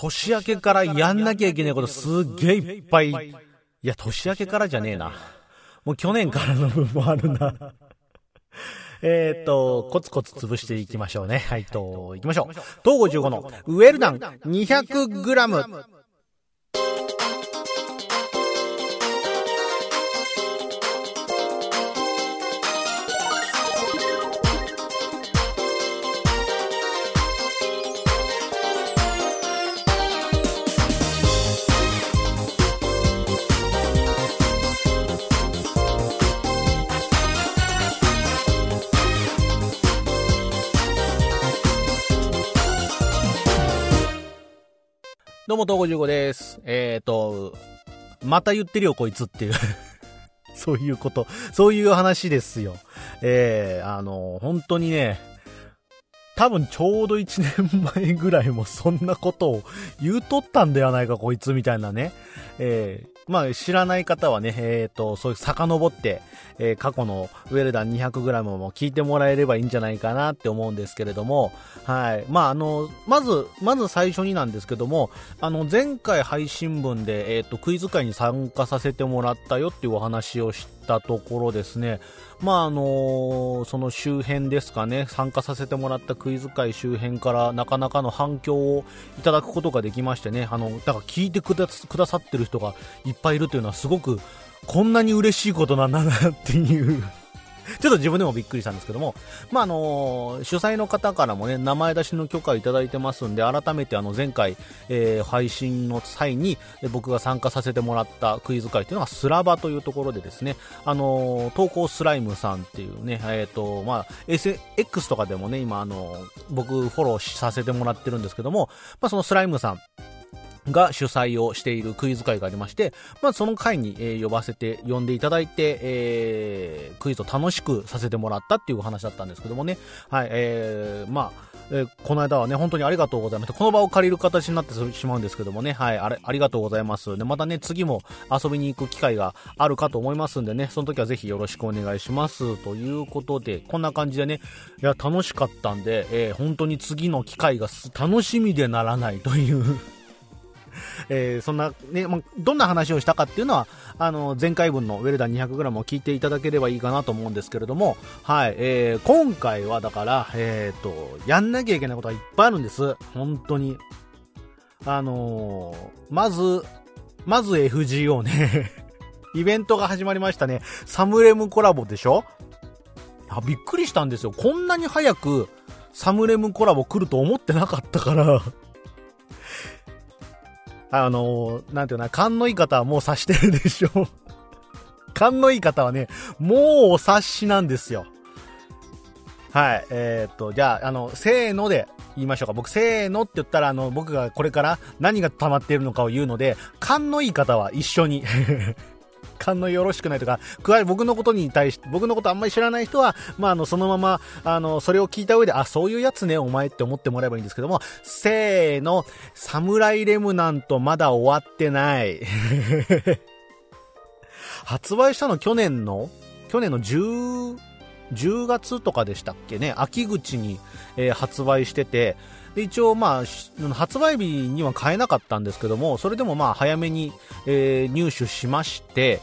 年明けからやんなきゃいけないことすっげえいっぱい。いや、年明けからじゃねえな。もう去年からの分もあるな。えっと、コツコツ潰していきましょうね。はい、と、いきましょう。東郷15のウェルダン 200g。どうも、東郷15です。えっ、と、また言ってるよ、こいつっていう。そういうこと。そういう話ですよ。えー、あの、本当にね、多分ちょうど1年前ぐらいもそんなことを言うとったんではないか、こいつみたいなね。えー、まあ知らない方はね、えっ、と、そういう遡って、えー過去のウェルダン 200g も聞いてもらえればいいんじゃないかなって思うんですけれども、はい。まあ、あの、まず、まず最初になんですけども、あの、前回配信分で、えっ、と、クイズ会に参加させてもらったよっていうお話をしてたところですね、まあ、あのその周辺ですかね、参加させてもらったクイズ会周辺からなかなかの反響をいただくことができましてね、あの、だから聞いてくだくださってる人がいっぱいいるというのはすごく、こんなに嬉しいことなんだなっていう。ちょっと自分でもびっくりしたんですけども、まあ、あの主催の方からもね、名前出しの許可をいただいてますんで、改めてあの、前回、えー配信の際に、僕が参加させてもらったクイズ会というのがスラバというところでですね、あの投稿スライムさんっていうね、えっ、と、まあ、SX とかでもね、今あの僕フォローさせてもらってるんですけども、まあ、そのスライムさん、が主催をしているクイズ会がありまして、まあ、その会に、えー呼ばせて、呼んでいただいて、えークイズを楽しくさせてもらったっていうお話だったんですけどもね。はい、えー、まあ、えーこの間はね、本当にありがとうございました。この場を借りる形になってしまうんですけどもね、はい、あれ、ありがとうございます。で、またね、次も遊びに行く機会があるかと思いますんでね、その時はぜひよろしくお願いします。ということで、こんな感じでね、いや、楽しかったんで、えー本当に次の機会が楽しみでならないという、えーそんな、ね、まどんな話をしたかっていうのは、あの、前回分のウェルダン 200g を聞いていただければいいかなと思うんですけれども、はい、えー今回はだから、えっ、と、やんなきゃいけないことがいっぱいあるんです。本当に。あのーまず、まず FGO ね。イベントが始まりましたね。サムレムコラボでしょ？あ、びっくりしたんですよ。こんなに早くサムレムコラボ来ると思ってなかったから。あのーなんていうのかな、勘のいい方はもう察してるでしょ。勘のいい方はね、もうお察しなんですよ。はい、えーっと、じゃあ、あの、せーので言いましょうか。僕、せーのって言ったら、あの、僕がこれから何が溜まっているのかを言うので、勘のいい方は一緒に。勘のよろしくないとか、加え僕のことに対して、僕のことあんまり知らない人は、まあ、あの、そのまま、あの、それを聞いた上で、あ、そういうやつね、お前って思ってもらえばいいんですけども、せーの、サムライレムナントまだ終わってない。発売したの去年の、去年の10、10月とかでしたっけね、秋口に、えー発売してて、で一応、まあ、発売日には買えなかったんですけども、それでもまあ早めに、えー入手しまして、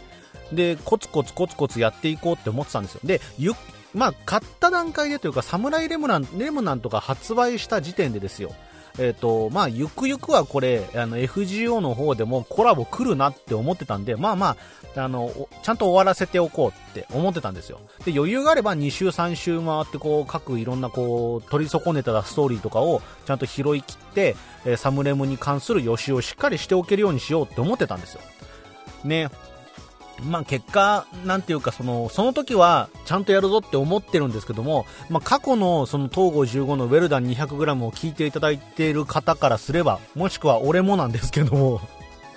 で、コツコツコツコツやっていこうって思ってたんですよ。で、ゆまあ、買った段階でというか、サムライレムナンレムナントが発売した時点でですよ。えっ、と、まあ、ゆくゆくはこれ、あの、FGO の方でもコラボ来るなって思ってたんで、まあまあ、あの、ちゃんと終わらせておこうって思ってたんですよ。で、余裕があれば2週3週回って、こう、各いろんなこう、取り損ねたストーリーとかをちゃんと拾い切って、えーサムレムに関する予習をしっかりしておけるようにしようって思ってたんですよ。ね。まあ結果、なんていうか、その、その時は、ちゃんとやるぞって思ってるんですけども、まあ過去の、その、東郷15のウェルダン 200g を聞いていただいている方からすれば、もしくは俺もなんですけども、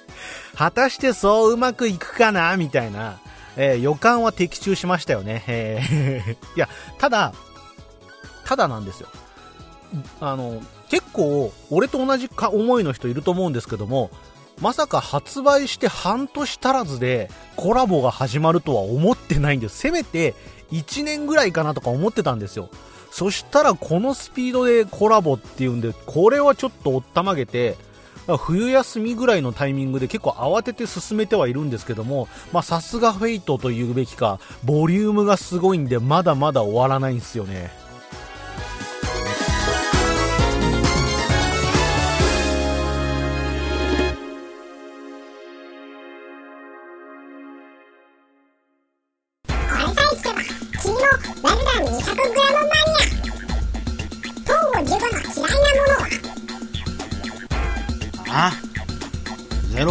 果たしてそううまくいくかなみたいな、えー予感は的中しましたよね。えー いや、ただ、ただなんですよ。あの、結構、俺と同じか思いの人いると思うんですけども、まさか発売して半年足らずでコラボが始まるとは思ってないんです。せめて1年ぐらいかなとか思ってたんですよ。そしたらこのスピードでコラボっていうんで、これはちょっとおったまげて、冬休みぐらいのタイミングで結構慌てて進めてはいるんですけども、まあさすがフェイトと言うべきか、ボリュームがすごいんでまだまだ終わらないんですよね。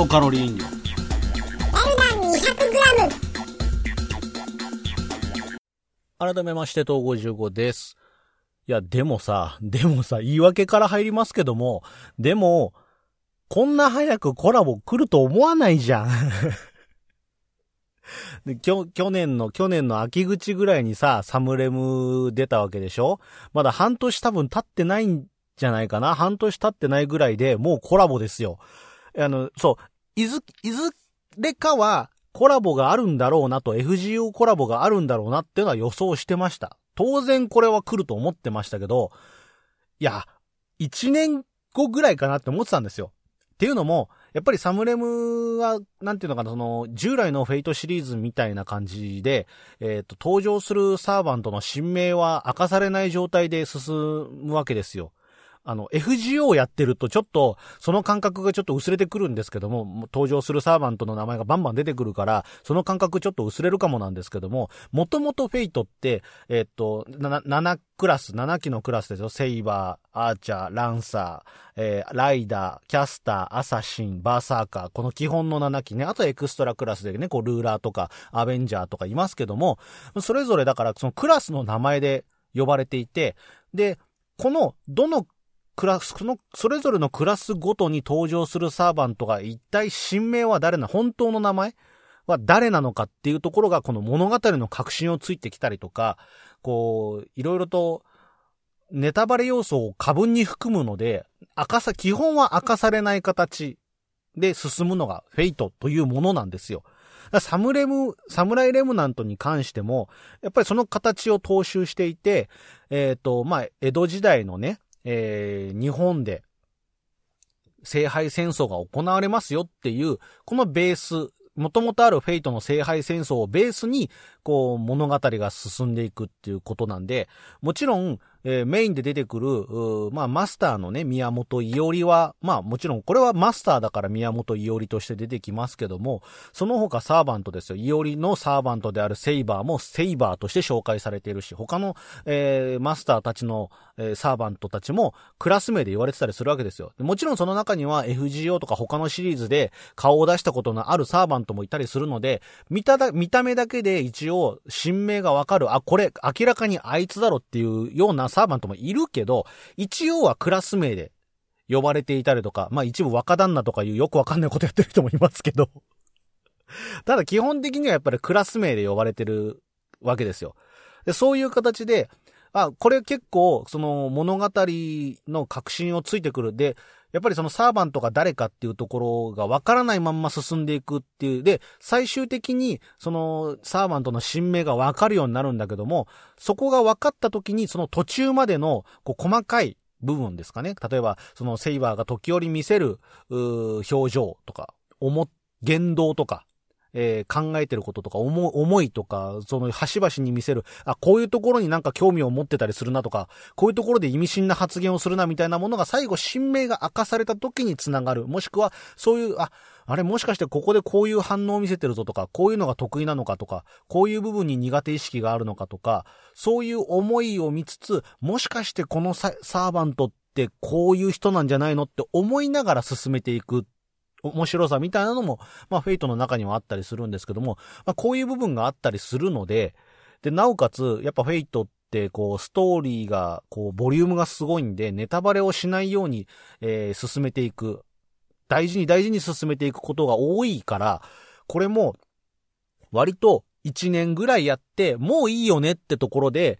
カロリー飲料改めまして、東55です。いや、でもさ、でもさ、言い訳から入りますけども、でも、こんな早くコラボ来ると思わないじゃん。できょ去年の、去年の秋口ぐらいにさ、サムレム出たわけでしょ？まだ半年多分経ってないんじゃないかな？半年経ってないぐらいでもうコラボですよ。あの、そう、いず、いずれかはコラボがあるんだろうなと、FGO コラボがあるんだろうなっていうのは予想してました。当然これは来ると思ってましたけど、いや、1年後ぐらいかなって思ってたんですよ。っていうのも、やっぱりサムレムは、なんていうのかな、その、従来のフェイトシリーズみたいな感じで、えっ、と、登場するサーバントの真名は明かされない状態で進むわけですよ。あの、FGO をやってるとちょっと、その感覚がちょっと薄れてくるんですけども、登場するサーバントの名前がバンバン出てくるから、その感覚ちょっと薄れるかもなんですけども、もともとフェイトって、えっと、7クラス、7機のクラスですよ。セイバー、アーチャー、ランサー、えーライダー、キャスター、アサシン、バーサーカー、この基本の7機ね。あとエクストラクラスでね、こう、ルーラーとか、アベンジャーとかいますけども、それぞれだから、そのクラスの名前で呼ばれていて、で、この、どのクラス、その、それぞれのクラスごとに登場するサーバントが一体新名は誰な、本当の名前は誰なのかっていうところがこの物語の核心をついてきたりとか、こう、いろいろとネタバレ要素を過分に含むので、明かさ、基本は明かされない形で進むのがフェイトというものなんですよ。サムレム、サムライレムナントに関しても、やっぱりその形を踏襲していて、えっ、と、まあ、江戸時代のね、えー日本で、聖杯戦争が行われますよっていう、このベース、もともとあるフェイトの聖杯戦争をベースに、こう、物語が進んでいくっていうことなんで、もちろん、えーメインで出てくる、うーまあ、マスターのね、宮本伊織は、まあ、もちろん、これはマスターだから宮本伊織として出てきますけども、その他サーバントですよ。伊織のサーバントであるセイバーもセイバーとして紹介されているし、他の、えーマスターたちの、えーサーバントたちもクラス名で言われてたりするわけですよ。もちろんその中には FGO とか他のシリーズで顔を出したことのあるサーバントもいたりするので、見ただ、見た目だけで一応、新名がわかる、あ、これ明らかにあいつだろっていうようなサーバントもいるけど、一応はクラス名で呼ばれていたりとか、まあ一部若旦那とかいうよくわかんないことやってる人もいますけど。ただ基本的にはやっぱりクラス名で呼ばれてるわけですよ。でそういう形で、あ、これ結構、その物語の核心をついてくる。で、やっぱりそのサーバントが誰かっていうところがわからないまんま進んでいくっていう。で、最終的にそのサーバントの新名がわかるようになるんだけども、そこが分かった時にその途中までのこう細かい部分ですかね。例えば、そのセイバーが時折見せる、う表情とか、思、言動とか、えー考えてることとか、思、思いとか、その端々に見せる、あ、こういうところになんか興味を持ってたりするなとか、こういうところで意味深な発言をするなみたいなものが最後、新名が明かされた時につながる。もしくは、そういう、あ、あれもしかしてここでこういう反応を見せてるぞとか、こういうのが得意なのかとか、こういう部分に苦手意識があるのかとか、そういう思いを見つつ、もしかしてこのサーバントってこういう人なんじゃないのって思いながら進めていく面白さみたいなのも、まあ、フェイトの中にはあったりするんですけども、まあ、こういう部分があったりするので、で、なおかつ、やっぱフェイトって、こう、ストーリーが、こう、ボリュームがすごいんで、ネタバレをしないように、えー進めていく。大事に大事に進めていくことが多いから、これも、割と、1年ぐらいやって、もういいよねってところで、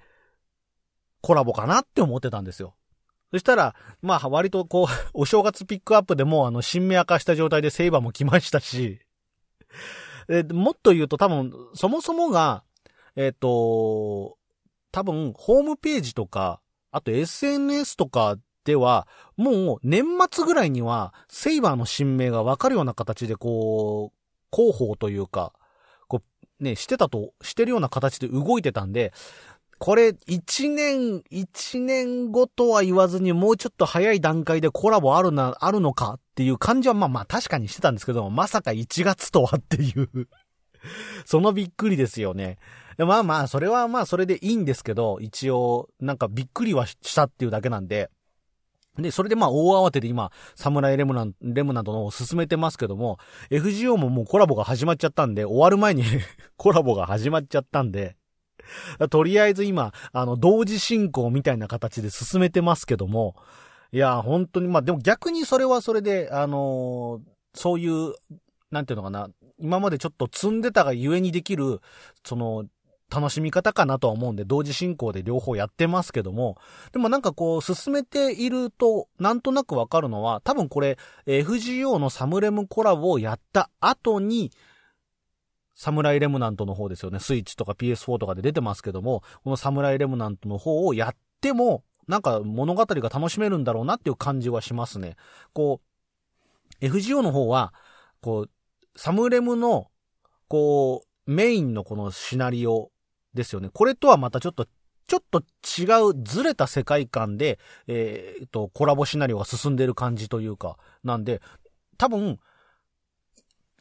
コラボかなって思ってたんですよ。そしたら、まあ、割とこう、お正月ピックアップでもうあの、新名明かした状態でセイバーも来ましたし、えもっと言うと多分、そもそもが、えっ、と、多分、ホームページとか、あと SNS とかでは、もう年末ぐらいには、セイバーの新名がわかるような形でこう、広報というか、こう、ね、してたと、してるような形で動いてたんで、これ、一年、一年後とは言わずに、もうちょっと早い段階でコラボあるな、あるのかっていう感じは、まあまあ確かにしてたんですけども、まさか1月とはっていう。そのびっくりですよね。まあまあ、それはまあそれでいいんですけど、一応、なんかびっくりはしたっていうだけなんで、で、それでまあ大慌てで今、サムライレムナン、レムナントのを進めてますけども、FGO ももうコラボが始まっちゃったんで、終わる前に コラボが始まっちゃったんで、とりあえず今、あの、同時進行みたいな形で進めてますけども、いや、本当に、まあでも逆にそれはそれで、あのー、そういう、なんていうのかな、今までちょっと積んでたがゆえにできる、その、楽しみ方かなとは思うんで、同時進行で両方やってますけども、でもなんかこう、進めていると、なんとなくわかるのは、多分これ、FGO のサムレムコラボをやった後に、サムライレムナントの方ですよね。スイッチとか PS4 とかで出てますけども、このサムライレムナントの方をやっても、なんか物語が楽しめるんだろうなっていう感じはしますね。こう、FGO の方は、こう、サムレムの、こう、メインのこのシナリオですよね。これとはまたちょっと、ちょっと違うずれた世界観で、えー、っと、コラボシナリオが進んでる感じというか、なんで、多分、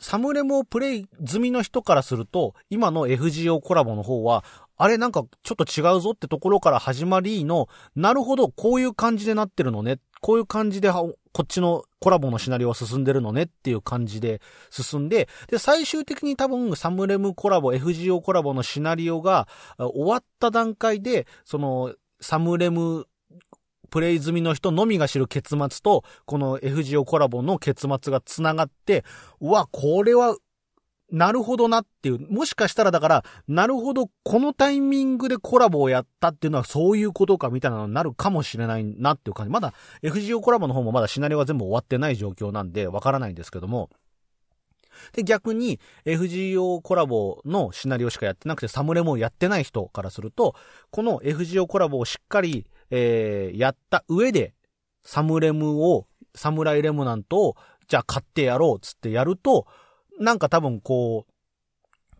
サムレムをプレイ済みの人からすると、今の FGO コラボの方は、あれなんかちょっと違うぞってところから始まりの、なるほど、こういう感じでなってるのね。こういう感じで、こっちのコラボのシナリオは進んでるのねっていう感じで進んで、で、最終的に多分サムレムコラボ、FGO コラボのシナリオが終わった段階で、その、サムレムプレイ済みの人のみが知る結末と、この FGO コラボの結末が繋がって、うわ、これは、なるほどなっていう、もしかしたらだから、なるほど、このタイミングでコラボをやったっていうのはそういうことかみたいなのになるかもしれないなっていう感じ。まだ FGO コラボの方もまだシナリオは全部終わってない状況なんで、わからないんですけども、で、逆に FGO コラボのシナリオしかやってなくてサムレもやってない人からすると、この FGO コラボをしっかりえー、やった上で、サムレムを、サムライレムナントを、じゃあ買ってやろうつってやると、なんか多分こう、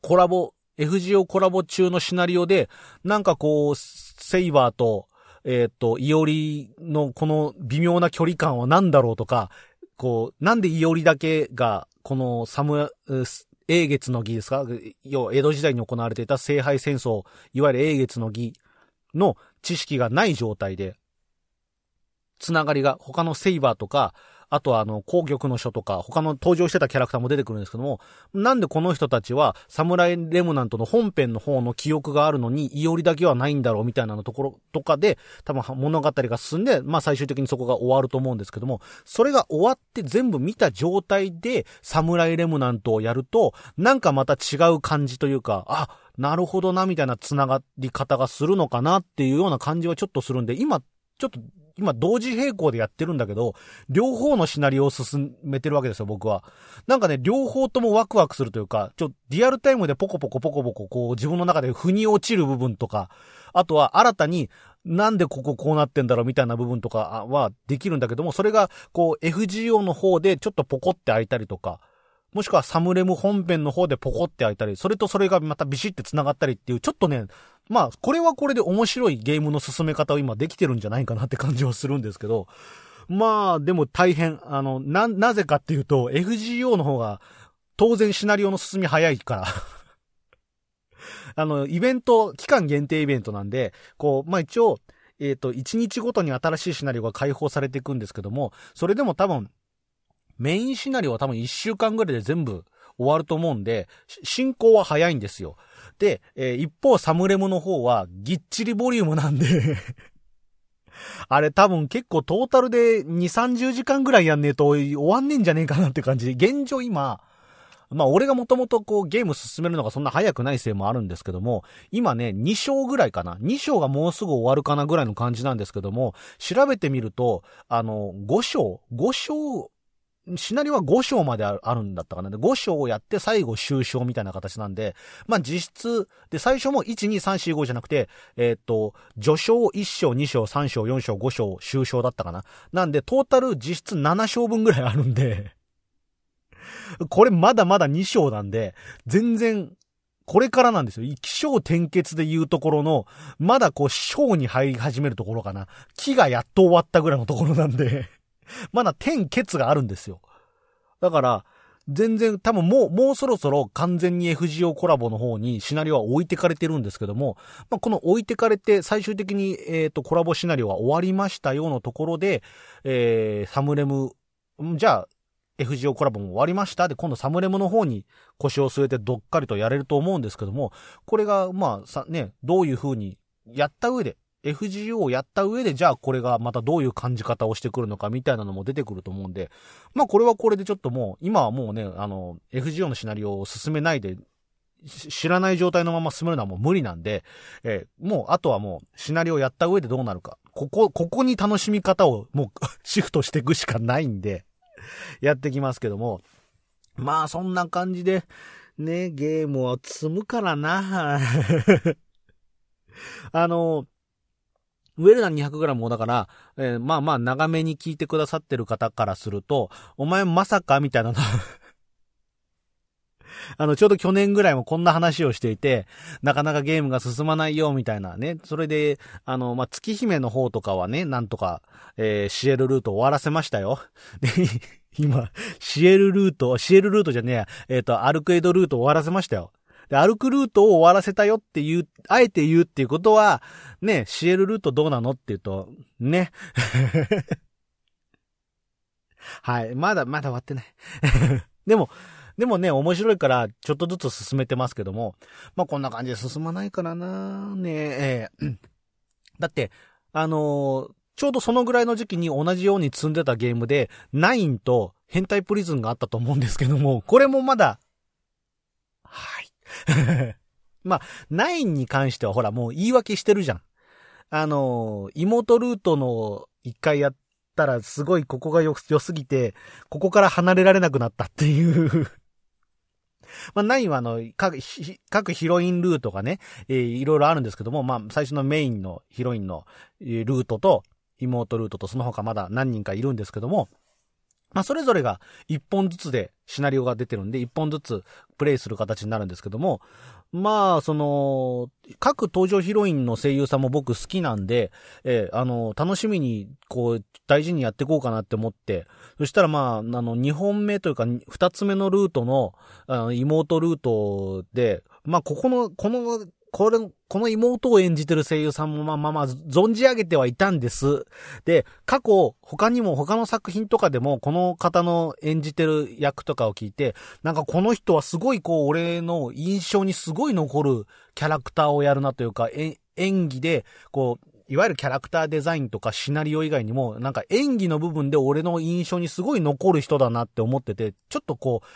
コラボ、FGO コラボ中のシナリオで、なんかこう、セイバーと、えっ、と、イオリのこの微妙な距離感は何だろうとか、こう、なんでイオリだけが、このサム、英月の儀ですか？要は江戸時代に行われていた聖杯戦争、いわゆる英月の儀の知識がない状態で、つながりが他のセイバーとか、あとはあの、攻玉の書とか、他の登場してたキャラクターも出てくるんですけども、なんでこの人たちは、サムライレムナントの本編の方の記憶があるのに、イオリだけはないんだろうみたいなのところとかで、多分物語が進んで、まあ最終的にそこが終わると思うんですけども、それが終わって全部見た状態で、サムライレムナントをやると、なんかまた違う感じというか、あ、なるほどな、みたいな繋がり方がするのかなっていうような感じはちょっとするんで、今、ちょっと、今同時並行でやってるんだけど、両方のシナリオを進めてるわけですよ、僕は。なんかね、両方ともワクワクするというか、ちょ、リアルタイムでポコポコポコポコ、こう、自分の中で腑に落ちる部分とか、あとは新たに、なんでこここうなってんだろうみたいな部分とかはできるんだけども、それが、こう、FGO の方でちょっとポコって開いたりとか、もしくはサムレム本編の方でポコって開いたり、それとそれがまたビシって繋がったりっていう、ちょっとね、まあ、これはこれで面白いゲームの進め方を今できてるんじゃないかなって感じはするんですけど、まあ、でも大変。あの、な、なぜかっていうと、FGO の方が、当然シナリオの進み早いから あの、イベント、期間限定イベントなんで、こう、まあ一応、えっ、ー、と、1日ごとに新しいシナリオが解放されていくんですけども、それでも多分、メインシナリオは多分1週間ぐらいで全部終わると思うんで、進行は早いんですよ。で、えー、一方サムレムの方はぎっちりボリュームなんで あれ多分結構トータルで2、30時間ぐらいやんねえと終わんねえんじゃねえかなって感じで、現状今、まあ俺がもともとこうゲーム進めるのがそんな早くないせいもあるんですけども、今ね、2章ぐらいかな。2章がもうすぐ終わるかなぐらいの感じなんですけども、調べてみると、あの、5章 ?5 章シナリオは5章まであるんだったかな。で、5章をやって最後終章みたいな形なんで、まあ実質、で、最初も1、2、3、4、5じゃなくて、えー、っと、序章1章、2章、3章、4章、5章、終章だったかな。なんで、トータル実質7章分ぐらいあるんでこれまだまだ2章なんで、全然、これからなんですよ。気象転結で言うところの、まだこう、章に入り始めるところかな。木がやっと終わったぐらいのところなんで まだ転結があるんですよ。だから、全然多分もう、もうそろそろ完全に FGO コラボの方にシナリオは置いてかれてるんですけども、まあ、この置いてかれて最終的に、えっ、ー、と、コラボシナリオは終わりましたよのところで、えー、サムレム、じゃあ、FGO コラボも終わりましたで、今度サムレムの方に腰を据えてどっかりとやれると思うんですけども、これが、まあ、さ、ね、どういう風にやった上で、FGO をやった上で、じゃあこれがまたどういう感じ方をしてくるのかみたいなのも出てくると思うんで、まあこれはこれでちょっともう、今はもうね、あの、FGO のシナリオを進めないで、知らない状態のまま進めるのはもう無理なんで、えー、もう、あとはもう、シナリオをやった上でどうなるか。ここ、ここに楽しみ方をもう シフトしていくしかないんで、やってきますけども。まあ、そんな感じで、ね、ゲームを積むからな。あの、ウェルナ 200g もだから、えー、まあまあ長めに聞いてくださってる方からすると、お前まさかみたいなの あの、ちょうど去年ぐらいもこんな話をしていて、なかなかゲームが進まないよ、みたいなね。それで、あの、まあ、月姫の方とかはね、なんとか、えー、シエルルート終わらせましたよ。で、今、シエルルート、シエルルートじゃねえや、えっ、ー、と、アルクエドルート終わらせましたよ。で、歩くルートを終わらせたよっていう、あえて言うっていうことは、ね、シエルルートどうなのって言うと、ね。はい。まだ、まだ終わってない。でも、でもね、面白いから、ちょっとずつ進めてますけども、まあ、こんな感じで進まないからなねえ、ー、だって、あのー、ちょうどそのぐらいの時期に同じように積んでたゲームで、ナインと変態プリズンがあったと思うんですけども、これもまだ、まあ、ナインに関してはほらもう言い訳してるじゃん。あの、妹ルートの一回やったらすごいここが良すぎて、ここから離れられなくなったっていう まあ、ナインはあの、各、各ヒロインルートがね、えー、いろいろあるんですけども、まあ、最初のメインのヒロインのルートと、妹ルートとその他まだ何人かいるんですけども、まあ、それぞれが一本ずつでシナリオが出てるんで、一本ずつプレイする形になるんですけども、まあ、その、各登場ヒロインの声優さんも僕好きなんで、えー、あの、楽しみに、こう、大事にやっていこうかなって思って、そしたらまあ、あの、2本目というか、2つ目のルートの、あの、妹ルートで、まあ、ここの、このこれ、この妹を演じてる声優さんもまあまあまあ、存じ上げてはいたんです。で、過去、他にも他の作品とかでも、この方の演じてる役とかを聞いて、なんかこの人はすごいこう、俺の印象にすごい残るキャラクターをやるなというか、演技で、こう、いわゆるキャラクターデザインとかシナリオ以外にも、なんか演技の部分で俺の印象にすごい残る人だなって思ってて、ちょっとこう、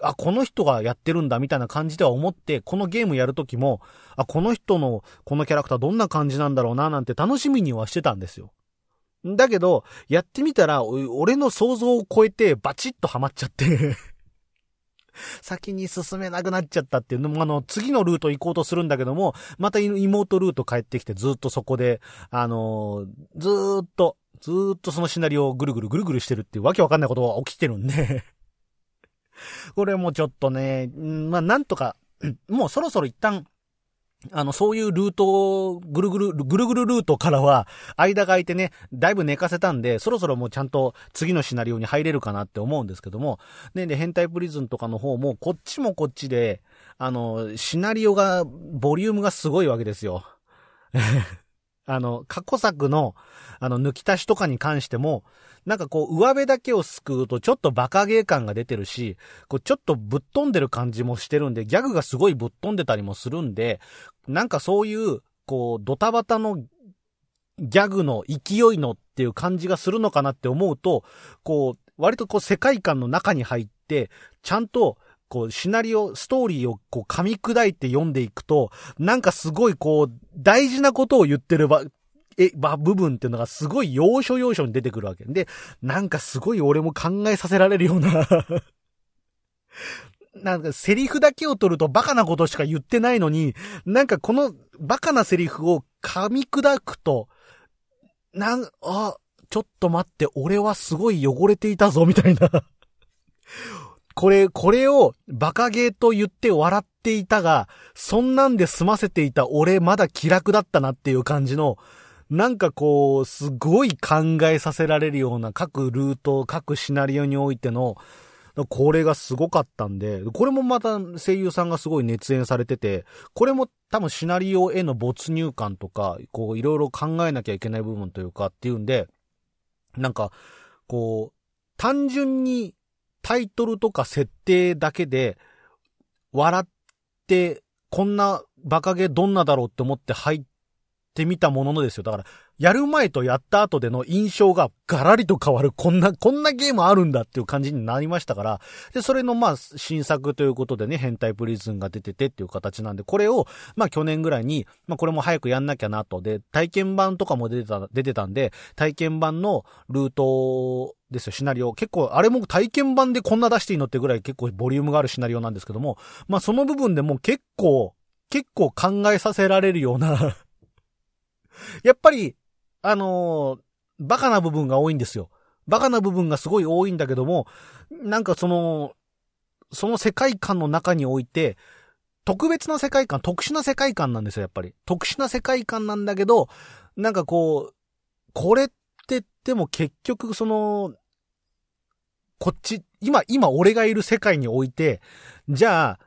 あ、この人がやってるんだみたいな感じでは思って、このゲームやるときも、あ、この人のこのキャラクターどんな感じなんだろうななんて楽しみにはしてたんですよ。だけど、やってみたら、俺の想像を超えてバチッとハマっちゃって 先に進めなくなっちゃったっていうのも、あの、次のルート行こうとするんだけども、また妹ルート帰ってきてずっとそこで、あのー、ずーっと、ずーっとそのシナリオをぐるぐるぐるぐるしてるっていうわけわかんないことが起きてるんで これもちょっとね、まあ、なんとか、もうそろそろ一旦、あの、そういうルートを、ぐるぐる、ぐるぐるルートからは、間が空いてね、だいぶ寝かせたんで、そろそろもうちゃんと次のシナリオに入れるかなって思うんですけども、ね、で、変態プリズンとかの方も、こっちもこっちで、あの、シナリオが、ボリュームがすごいわけですよ。あの、過去作の、あの、抜き足しとかに関しても、なんかこう、上辺だけを救うとちょっとバカゲー感が出てるし、こう、ちょっとぶっ飛んでる感じもしてるんで、ギャグがすごいぶっ飛んでたりもするんで、なんかそういう、こう、ドタバタのギャグの勢いのっていう感じがするのかなって思うと、こう、割とこう世界観の中に入って、ちゃんと、こう、シナリオ、ストーリーをこう噛み砕いて読んでいくと、なんかすごいこう、大事なことを言ってるば、え、ば、部分っていうのがすごい要所要所に出てくるわけ。で、なんかすごい俺も考えさせられるような なんかセリフだけを取るとバカなことしか言ってないのに、なんかこのバカなセリフを噛み砕くと、なん、あ、ちょっと待って、俺はすごい汚れていたぞ、みたいな これ、これをバカゲーと言って笑っていたが、そんなんで済ませていた俺まだ気楽だったなっていう感じの、なんかこう、すごい考えさせられるような各ルート、各シナリオにおいての、これがすごかったんで、これもまた声優さんがすごい熱演されてて、これも多分シナリオへの没入感とか、こういろいろ考えなきゃいけない部分というかっていうんで、なんか、こう、単純にタイトルとか設定だけで、笑って、こんなバカゲどんなだろうって思って入っってみたもののですよ。だから、やる前とやった後での印象がガラリと変わる、こんな、こんなゲームあるんだっていう感じになりましたから、で、それのまあ、新作ということでね、変態プリズンが出ててっていう形なんで、これを、まあ去年ぐらいに、まあこれも早くやんなきゃなと、で、体験版とかも出てた、出てたんで、体験版のルートですよ、シナリオ。結構、あれも体験版でこんな出していいのってぐらい結構ボリュームがあるシナリオなんですけども、まあその部分でも結構、結構考えさせられるようなやっぱり、あのー、バカな部分が多いんですよ。バカな部分がすごい多いんだけども、なんかその、その世界観の中において、特別な世界観、特殊な世界観なんですよ、やっぱり。特殊な世界観なんだけど、なんかこう、これって言っても結局その、こっち、今、今俺がいる世界において、じゃあ、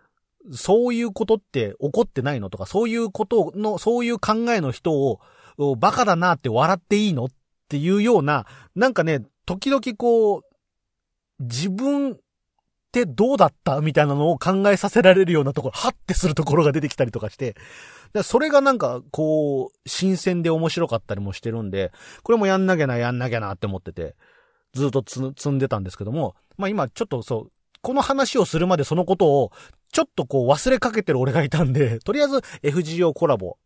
そういうことって起こってないのとか、そういうことの、そういう考えの人を、バカだなって笑っていいのっていうような、なんかね、時々こう、自分ってどうだったみたいなのを考えさせられるようなところ、はってするところが出てきたりとかして、それがなんか、こう、新鮮で面白かったりもしてるんで、これもやんなきゃな、やんなきゃなって思ってて、ずっと積んでたんですけども、まあ今ちょっとそう、この話をするまでそのことを、ちょっとこう忘れかけてる俺がいたんで、とりあえず FGO コラボ、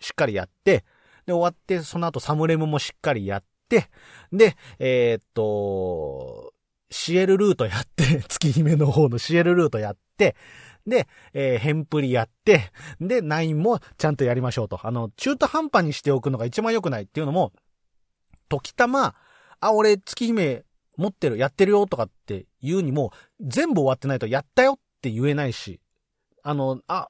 しっかりやって、で、終わって、その後サムレムもしっかりやって、で、えー、っと、シエルルートやって、月姫の方のシエルルートやって、で、えー、ヘンプリやって、で、ナインもちゃんとやりましょうと。あの、中途半端にしておくのが一番良くないっていうのも、時たま、あ、俺月姫持ってる、やってるよとかって言うにも、全部終わってないとやったよって言えないし、あの、あ、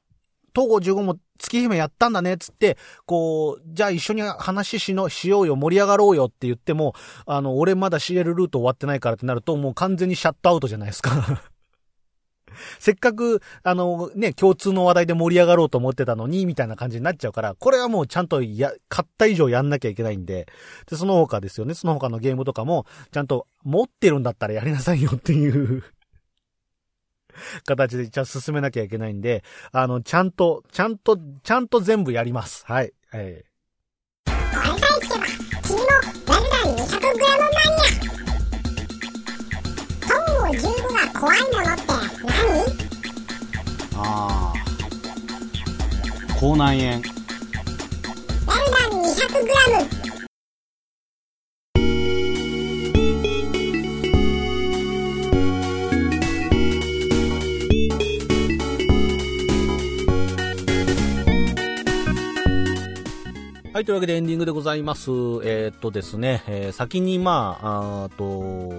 東郷15も月姫やったんだね、つって、こう、じゃあ一緒に話しの、しようよ、盛り上がろうよって言っても、あの、俺まだ CL ルート終わってないからってなると、もう完全にシャットアウトじゃないですか。せっかく、あの、ね、共通の話題で盛り上がろうと思ってたのに、みたいな感じになっちゃうから、これはもうちゃんとや、買った以上やんなきゃいけないんで、で、その他ですよね、その他のゲームとかも、ちゃんと持ってるんだったらやりなさいよっていう。形で一応進めなきゃいけないんで、あの、ちゃんと、ちゃんと、ちゃんと全部やります。はい。えー、これさえ聞けば、君もラルダン 200g マニア。トンゴ15が怖いものって何ああ。口内炎。ラルダン 200g。はい、というわけでエンディングでございます。えー、っとですね、えー、先にまあ、あと、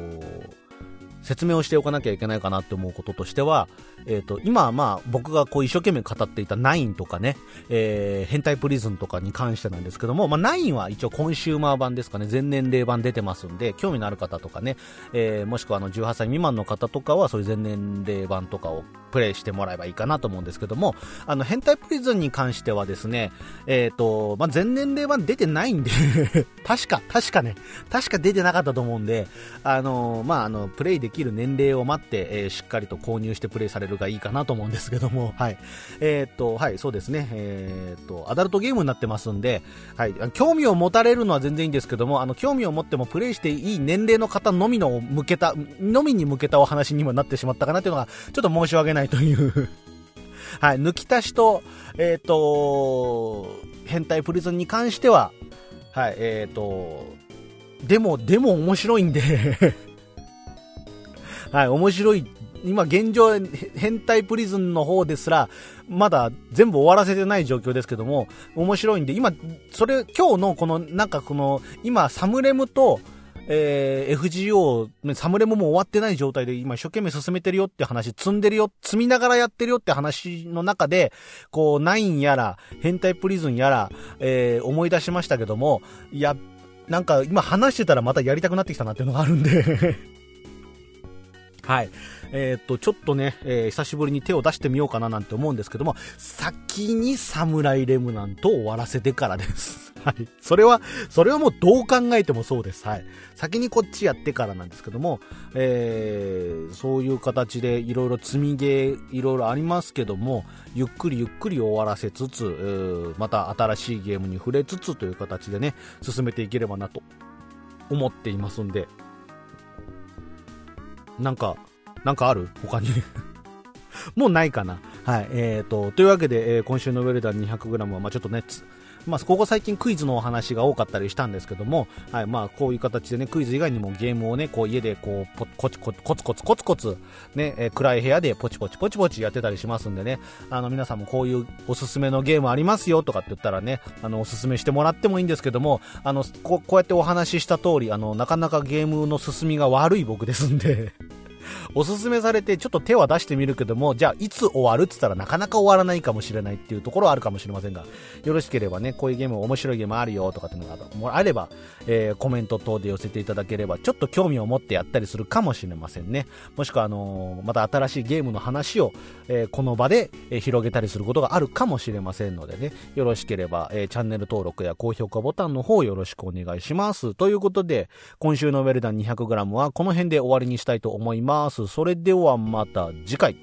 説明をしておかなきゃいけないかなって思うこととしては、えっ、ー、と、今まあ僕がこう一生懸命語っていた9とかね、えー、変態プリズンとかに関してなんですけども、まあ9は一応コンシューマー版ですかね、全年齢版出てますんで、興味のある方とかね、えー、もしくはあの18歳未満の方とかはそういう全年齢版とかをプレイしてもらえばいいかなと思うんですけども、あの、変態プリズンに関してはですね、えっ、ー、と、まあ、全年齢版出てないんで 確か、確かね、確か出てなかったと思うんで、あの、まあ、あの、プレイできる年齢を待って、えー、しっかりと購入してプレイされるがいいかなと思うんですけども、はい。えっ、ー、と、はい、そうですね、えっ、と、アダルトゲームになってますんで、はい、興味を持たれるのは全然いいんですけども、あの、興味を持ってもプレイしていい年齢の方のみの向けた、のみに向けたお話にもなってしまったかなというのが、ちょっと申し訳ないないというはい、抜き足しと、えっ、ー、と、変態プリズンに関しては、はい、えっ、と、でも、でも面白いんではい、面白い。今現状、変態プリズンの方ですら、まだ全部終わらせてない状況ですけども、面白いんで、今、それ、今日のこの、なんかこの、今、サムレムと、えー FGO、サムレムもう終わってない状態で今一生懸命進めてるよって話、積んでるよ、積みながらやってるよって話の中で、こう、ナインやら、変態プリズンやら、えー思い出しましたけども、いや、なんか今話してたらまたやりたくなってきたなっていうのがあるんで はい。えーっと、ちょっとね、えー久しぶりに手を出してみようかななんて思うんですけども、先にサムライレムナントを終わらせてからです。はい。それは、それはもうどう考えてもそうです。はい。先にこっちやってからなんですけども、えー、そういう形でいろいろ積みゲー、いろいろありますけども、ゆっくりゆっくり終わらせつつ、また新しいゲームに触れつつという形でね、進めていければなと思っていますんで、なんか、なんかある？他に。もうないかな。はい。えーと、というわけで、えー今週のウェルダン 200g は、まあちょっとね、まあ、ここ最近クイズのお話が多かったりしたんですけども、はい、まあ、こういう形でね、クイズ以外にもゲームをね、こう家でこう、ポコチコツコツコツコツコツ、ね、えー暗い部屋でポチポチポチポチやってたりしますんでね、あの、皆さんもこういうおすすめのゲームありますよとかって言ったらね、あの、おすすめしてもらってもいいんですけども、あの、ここうやってお話しした通り、あの、なかなかゲームの進みが悪い僕ですんで、おすすめされてちょっと手は出してみるけども、じゃあいつ終わるって言ったらなかなか終わらないかもしれないっていうところはあるかもしれませんが、よろしければね、こういうゲーム面白いゲームあるよとかっていうのがあれば、えーコメント等で寄せていただければ、ちょっと興味を持ってやったりするかもしれませんね。もしくはあのーまた新しいゲームの話を、えーこの場で、え広げたりすることがあるかもしれませんのでね、よろしければ、えーチャンネル登録や高評価ボタンの方よろしくお願いします。ということで、今週のウェルダン 200g はこの辺で終わりにしたいと思いますます。それではまた次回。